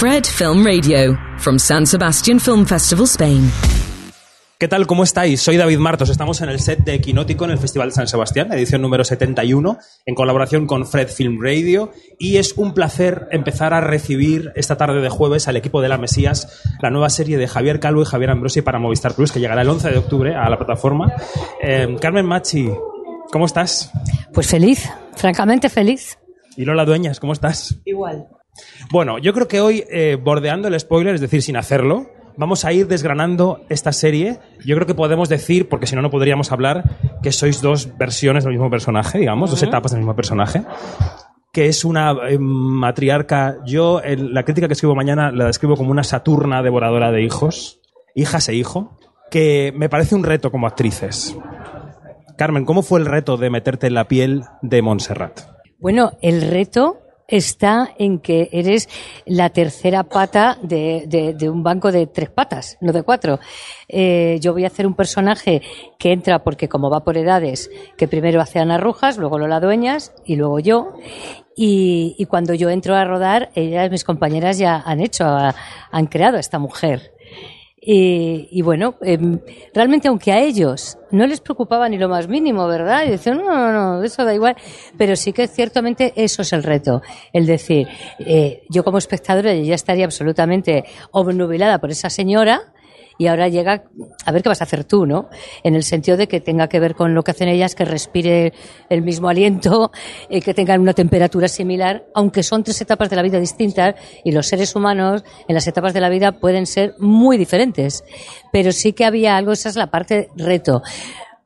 Fred Film Radio, from San Sebastian Film Festival, Spain. ¿Qué tal? ¿Cómo estáis? Soy David Martos. Estamos en el set de Equinótico en el Festival de San Sebastián, edición número 71, en colaboración con Fred Film Radio. Y es un placer empezar a recibir esta tarde de jueves al equipo de La Mesías, la nueva serie de Javier Calvo y Javier Ambrosi para Movistar Plus, que llegará el 11 de octubre a la plataforma. Eh, Carmen Machi, ¿cómo estás? Pues feliz, francamente feliz. Y Lola Dueñas, ¿cómo estás? Igual. Bueno, yo creo que hoy, eh, bordeando el spoiler, es decir, sin hacerlo, vamos a ir desgranando esta serie. Yo creo que podemos decir, porque si no, no podríamos hablar, que sois dos versiones del mismo personaje, digamos, dos etapas del mismo personaje que es una eh, matriarca. Yo, en la crítica que escribo mañana la describo como una Saturna devoradora de hijos, hijas e hijo, que me parece un reto como actrices. Carmen, ¿cómo fue el reto de meterte en la piel de Montserrat? Bueno, el reto está en que eres la tercera pata de, de- de un banco de tres patas, no de cuatro. Eh, yo voy a hacer un personaje que entra porque como va por edades, que primero hace Ana Rujas, luego Lola Dueñas y luego yo. Y, y cuando yo entro a rodar, ellas, mis compañeras ya han hecho, han creado a esta mujer. Y, y bueno, em, realmente aunque a ellos no les preocupaba ni lo más mínimo, ¿verdad? Y decían, no, no, no, eso da igual. Pero sí que ciertamente eso es el reto. El decir, eh, yo como espectadora ya estaría absolutamente obnubilada por esa señora y ahora llega a ver qué vas a hacer tú, ¿no? En el sentido de que tenga que ver con lo que hacen ellas, que respire el mismo aliento, eh, que tengan una temperatura similar, aunque son tres etapas de la vida distintas y los seres humanos en las etapas de la vida pueden ser muy diferentes. Pero sí que había algo, esa es la parte reto.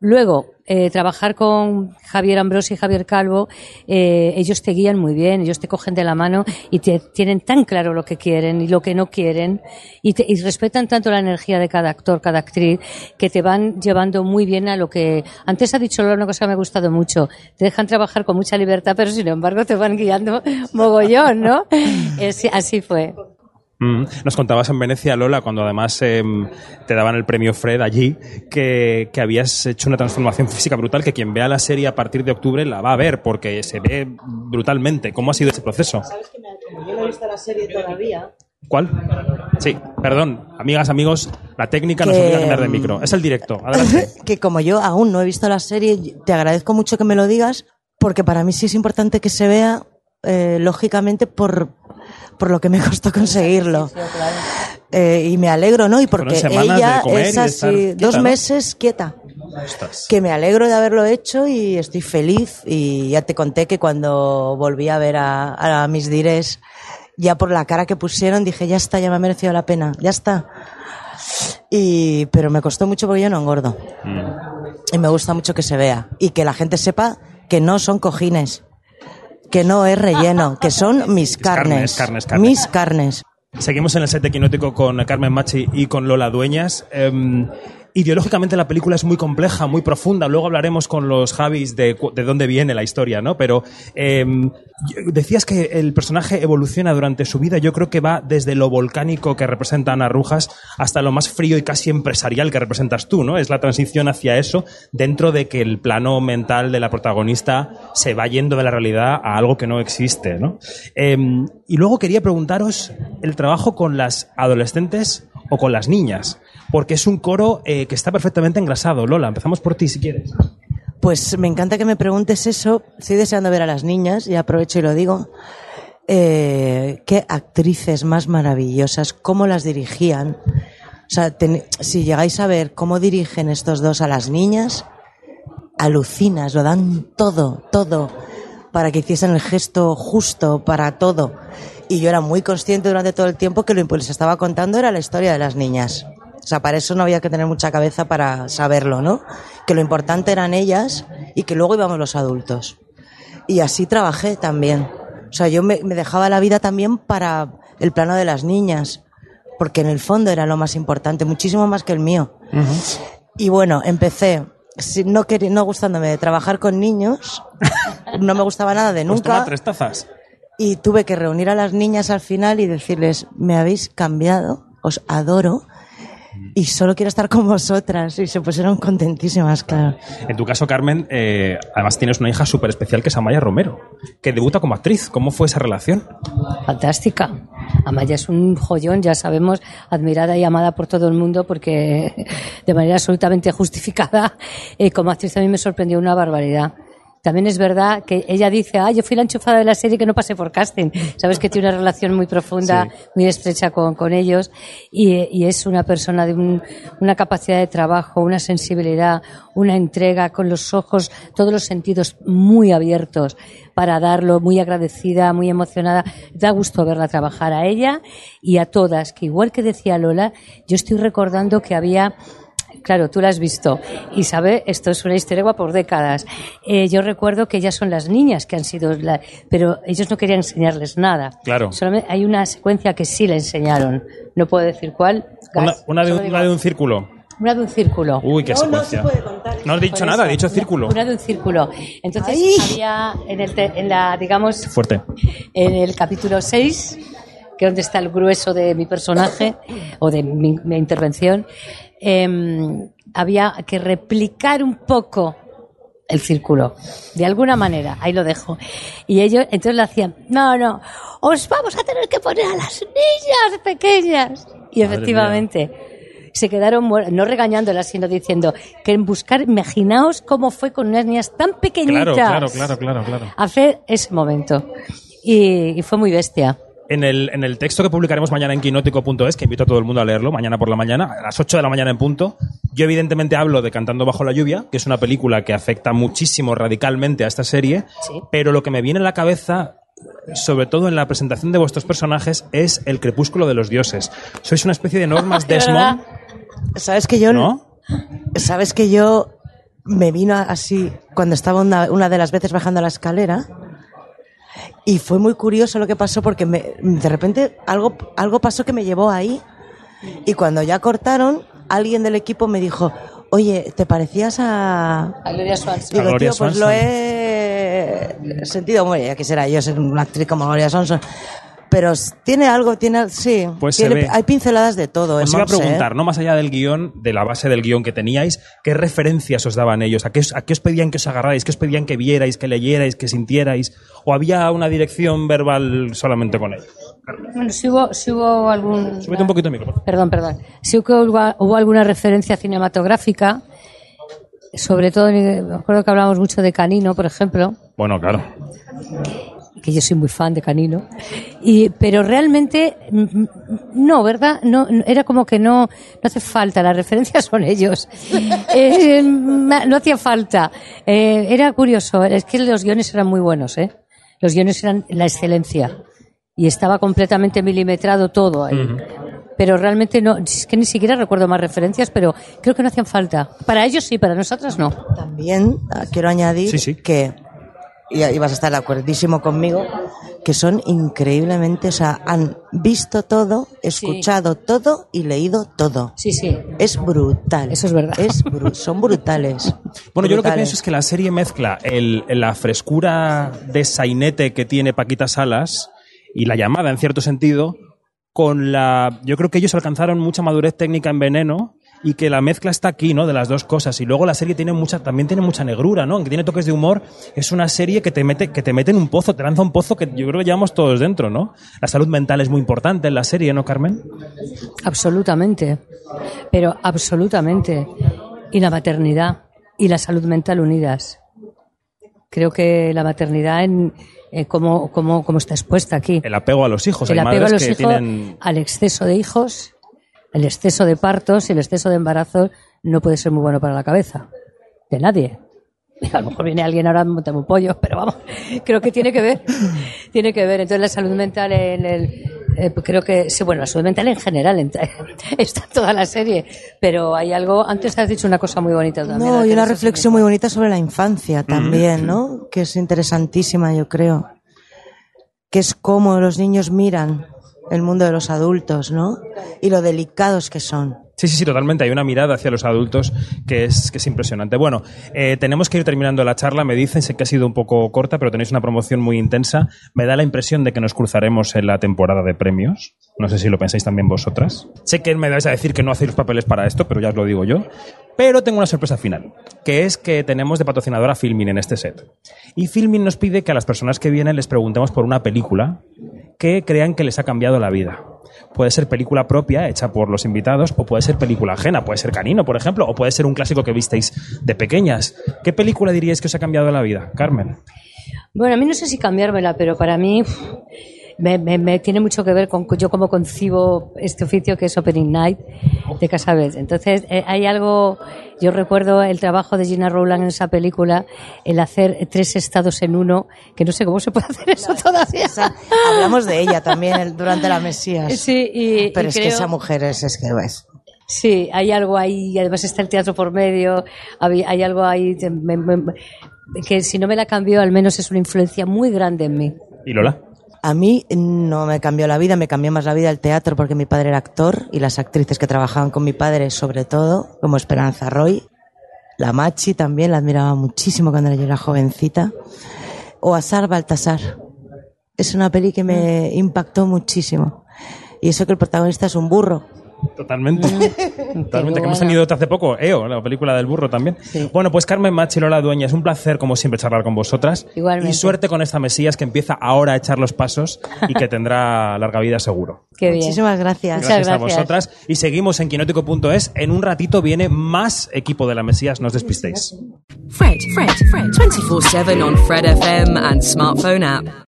Luego, eh, trabajar con Javier Ambrosi y Javier Calvo, eh, ellos te guían muy bien, ellos te cogen de la mano y te, tienen tan claro lo que quieren y lo que no quieren y, te- y respetan tanto la energía de cada actor, cada actriz, que te van llevando muy bien a lo que... Antes ha dicho una cosa que me ha gustado mucho, te dejan trabajar con mucha libertad, pero sin embargo te van guiando mogollón, ¿no? Es- así fue. Mm. Nos contabas en Venecia, Lola, cuando además em, te daban el premio Fred allí, que, que habías hecho una transformación física brutal, que quien vea la serie a partir de octubre la va a ver, porque se ve brutalmente. ¿Cómo ha sido ese proceso? Sabes que me- como yo no he visto la serie todavía, ¿Cuál? Sí, perdón, amigas, amigos, la técnica nos obliga a cambiar de micro. Es el directo, adelante. que como yo aún no he visto la serie, te agradezco mucho que me lo digas, porque para mí sí es importante que se vea, eh, lógicamente, por, por lo que me costó conseguirlo. Eh, y me alegro, ¿no? Y porque ella es así, dos ¿no? meses quieta. Ostras. Que me alegro de haberlo hecho y estoy feliz. Y ya te conté que cuando volví a ver a, a mis dires, ya por la cara que pusieron, dije, ya está, ya me ha merecido la pena, ya está. Y, pero me costó mucho porque yo no engordo. Y me gusta mucho que se vea. Y que la gente sepa que no son cojines. Que no es relleno. Que son mis carnes, carnes. carnes, carnes. Mis carnes. Seguimos en el set de Quinótico con Carmen Machi y con Lola Dueñas. Em, ideológicamente la película es muy compleja, muy profunda. Luego hablaremos con los Javis de, de dónde viene la historia, ¿no? Pero em, decías que el personaje evoluciona durante su vida. Yo creo que va desde lo volcánico que representa Ana Rujas hasta lo más frío y casi empresarial que representas tú, ¿no? Es la transición hacia eso dentro de que el plano mental de la protagonista se va yendo de la realidad a algo que no existe, ¿no? Em, y luego quería preguntaros el trabajo con las adolescentes o con las niñas, porque es un coro eh, que está perfectamente engrasado. Lola, empezamos por ti si quieres. Pues me encanta que me preguntes eso. Estoy deseando ver a las niñas y aprovecho y lo digo. Eh, qué actrices más maravillosas, cómo las dirigían. O sea, si llegáis a ver cómo dirigen estos dos a las niñas, alucinas, lo dan todo, todo, para que hiciesen el gesto justo, para todo. Y yo era muy consciente durante todo el tiempo que lo que les estaba contando era la historia de las niñas. O sea, para eso no había que tener mucha cabeza para saberlo, ¿no? Que lo importante eran ellas y que luego íbamos los adultos. Y así trabajé también. O sea, yo me, me dejaba la vida también para el plano de las niñas, porque en el fondo era lo más importante, muchísimo más que el mío. Y bueno, empecé, no, no gustándome de trabajar con niños, no me gustaba nada de Pues nunca, tres tazas. y tuve que reunir a las niñas al final y decirles, me habéis cambiado, os adoro, y solo quiero estar con vosotras. Y se pusieron contentísimas, claro. En tu caso, Carmen, eh, además tienes una hija súper especial que es Amaya Romero, que debuta como actriz. ¿Cómo fue esa relación? Fantástica. Amaya es un joyón, ya sabemos, admirada y amada por todo el mundo porque de manera absolutamente justificada. Eh, como actriz a mí me sorprendió una barbaridad. También es verdad que ella dice, ah, yo fui la enchufada de la serie que no pasé por casting. Sabes que tiene una relación muy profunda, muy estrecha con, con ellos y, y es una persona de un- una capacidad de trabajo, una sensibilidad, una entrega con los ojos, todos los sentidos muy abiertos para darlo, muy agradecida, muy emocionada. Da gusto verla trabajar a ella y a todas, que igual que decía Lola, yo estoy recordando que había Claro, tú la has visto. Y sabe, esto es una historia por décadas. Eh, yo recuerdo que ellas son las niñas que han sido, la- pero ellos no querían enseñarles nada. Claro. Solamente hay una secuencia que sí le enseñaron. No puedo decir cuál. Una, Gas. una de, una de un círculo. una de un círculo. Uy, qué No, no se secuencia. puede contar. No has dicho nada, he dicho círculo. Una de un círculo. Entonces ¡Ay! había en, el te- en la, digamos, Fuerte. en el capítulo 6, que es donde está el grueso de mi personaje o de mi, mi intervención, em, había que replicar un poco el círculo, de alguna manera, ahí lo dejo. Y ellos entonces le hacían, no, no, os vamos a tener que poner a las niñas pequeñas. Y Madre efectivamente, se quedaron, no regañándolas, sino diciendo que en buscar, imaginaos cómo fue con unas niñas tan pequeñitas Claro, claro, claro, claro, claro. hacer ese momento. Y, y fue muy bestia. En el, en el texto que publicaremos mañana en quinótico.es, que invito a todo el mundo a leerlo, mañana por la mañana, a las 8 de la mañana en punto, yo evidentemente hablo de Cantando bajo la lluvia, que es una película que afecta muchísimo radicalmente a esta serie, Sí. pero lo que me viene a la cabeza, sobre todo en la presentación de vuestros personajes, es el crepúsculo de los dioses. Sois una especie de normas ¿De Desmond, ¿Sabes que yo ¿no? Sabes que yo me vino así cuando estaba una, una de las veces bajando la escalera y fue muy curioso lo que pasó porque me- de repente algo, algo pasó que me llevó ahí. Y cuando ya cortaron alguien del equipo me dijo oye te parecías a A Gloria Swanson. Digo tío pues lo he sentido bueno ya quisiera yo ser una actriz como Gloria Swanson pero tiene algo tiene sí Pues se tiene- ve. hay pinceladas de todo Os iba a ¿eh? preguntar, ¿no? Más allá del guion, de la base del guion que teníais, ¿qué referencias os daban ellos? ¿A qué, os- a qué os pedían que os agarrarais? ¿Qué os pedían que vierais, que leyerais, que sintierais? ¿O había una dirección verbal solamente con ellos? Bueno, si hubo, si hubo algún... Súbete un poquito el favor. Perdón, perdón. Hubo, hubo alguna referencia cinematográfica, sobre todo, me acuerdo que hablamos mucho de Canino, por ejemplo, Bueno, claro. Que yo soy muy fan de Canino, y, pero realmente mm, mm, no, ¿verdad? No, no, era como que no, no hace falta, las referencias son ellos. Eh, ma- no hacía falta. Eh, era curioso, es que los guiones eran muy buenos, ¿eh? Los guiones eran la excelencia y estaba completamente milimetrado todo ahí. Pero realmente no, es que ni siquiera recuerdo más referencias, pero creo que no hacían falta. Para ellos sí, para nosotras no. También ah, quiero añadir Sí, sí. que, y, y vas a estar de acuerdísimo conmigo, que son increíblemente, o sea, han visto todo, escuchado todo y leído todo. Sí, sí. Es brutal. Eso es verdad. Es bru- son brutales. Bueno, yo lo que pienso es que la serie mezcla el, la frescura de sainete que tiene Paquita Salas y la llamada, en cierto sentido, con la... Yo creo que ellos alcanzaron mucha madurez técnica en Veneno y que la mezcla está aquí, ¿no? De las dos cosas. Y luego la serie tiene mucha, también tiene mucha negrura, ¿no? Aunque tiene toques de humor, es una serie que te mete, que te mete en un pozo, te lanza un pozo que yo creo que llevamos todos dentro, ¿no? La salud mental es muy importante en la serie, ¿no, Carmen? Absolutamente. Pero absolutamente. Y la maternidad y la salud mental unidas. Creo que la maternidad en eh, cómo, cómo, cómo está expuesta aquí. El apego a los hijos. el Hay apego a los que hijos, tienen... al exceso de hijos, el exceso de partos y el exceso de embarazos no puede ser muy bueno para la cabeza de nadie. A lo mejor viene alguien ahora a montarme un pollo, pero vamos, creo que tiene que ver. Tiene que ver. Entonces la salud mental en el, eh, creo que, sí, bueno, la salud mental en general en- está en toda la serie, pero hay algo, antes has dicho una cosa muy bonita también. No, y una reflexión muy bonita sobre la infancia también, ¿no? Que es interesantísima, yo creo. Que es cómo los niños miran el mundo de los adultos, ¿no? Y lo delicados que son. Sí, sí, sí, totalmente. Hay una mirada hacia los adultos que es, que es impresionante. Bueno, eh, tenemos que ir terminando la charla. Me dicen, sé que ha sido un poco corta, pero tenéis una promoción muy intensa. Me da la impresión de que nos cruzaremos en la temporada de premios. No sé si lo pensáis también vosotras. Sé que me vais a decir que no hacéis los papeles para esto, pero ya os lo digo yo. Pero tengo una sorpresa final, que es que tenemos de patrocinadora Filmin en este set. Y Filmin nos pide que a las personas que vienen les preguntemos por una película que crean que les ha cambiado la vida. Puede ser película propia, hecha por los invitados, o puede ser película ajena, puede ser Canino, por ejemplo, o puede ser un clásico que visteis de pequeñas. ¿Qué película diríais que os ha cambiado la vida, Carmen? Bueno, a mí no sé si cambiármela, pero para mí me, me- me tiene mucho que ver con yo cómo concibo este oficio que es Opening Night de Casablanca. Entonces, eh, hay algo, yo recuerdo el trabajo de Gina Rowland en esa película, el hacer tres estados en uno, que no sé cómo se puede hacer eso todavía. Esa- hablamos de ella también el- durante la Mesías. Sí, y, Pero y es que creo- esa mujer es, es que es. Sí, hay algo ahí, además está el teatro por medio, había- hay algo ahí me- que si no me la cambió, al menos es una influencia muy grande en mí. ¿Y Lola? A mí no me cambió la vida, me cambió más la vida el teatro porque mi padre era actor y las actrices que trabajaban con mi padre, sobre todo, como Esperanza Roy, la Machi también, la admiraba muchísimo cuando yo era jovencita, o Asar Baltasar. Es una peli que me impactó muchísimo. Y eso que el protagonista es un burro. Totalmente. Totalmente. Que hemos tenido hace poco EO, la película del burro también. Sí. Bueno, pues Carmen Machi y Lola Dueña, es un placer, como siempre, charlar con vosotras. Igualmente. Y suerte con esta Mesías que empieza ahora a echar los pasos y que tendrá larga vida seguro. Qué bien. Muchísimas gracias. Muchas Gracias, a vosotras. Y seguimos en quinótico.es. En un ratito viene más equipo de la Mesías, no os despistéis. Fred, Fred, Fred. 24 7 on Fred FM and smartphone app.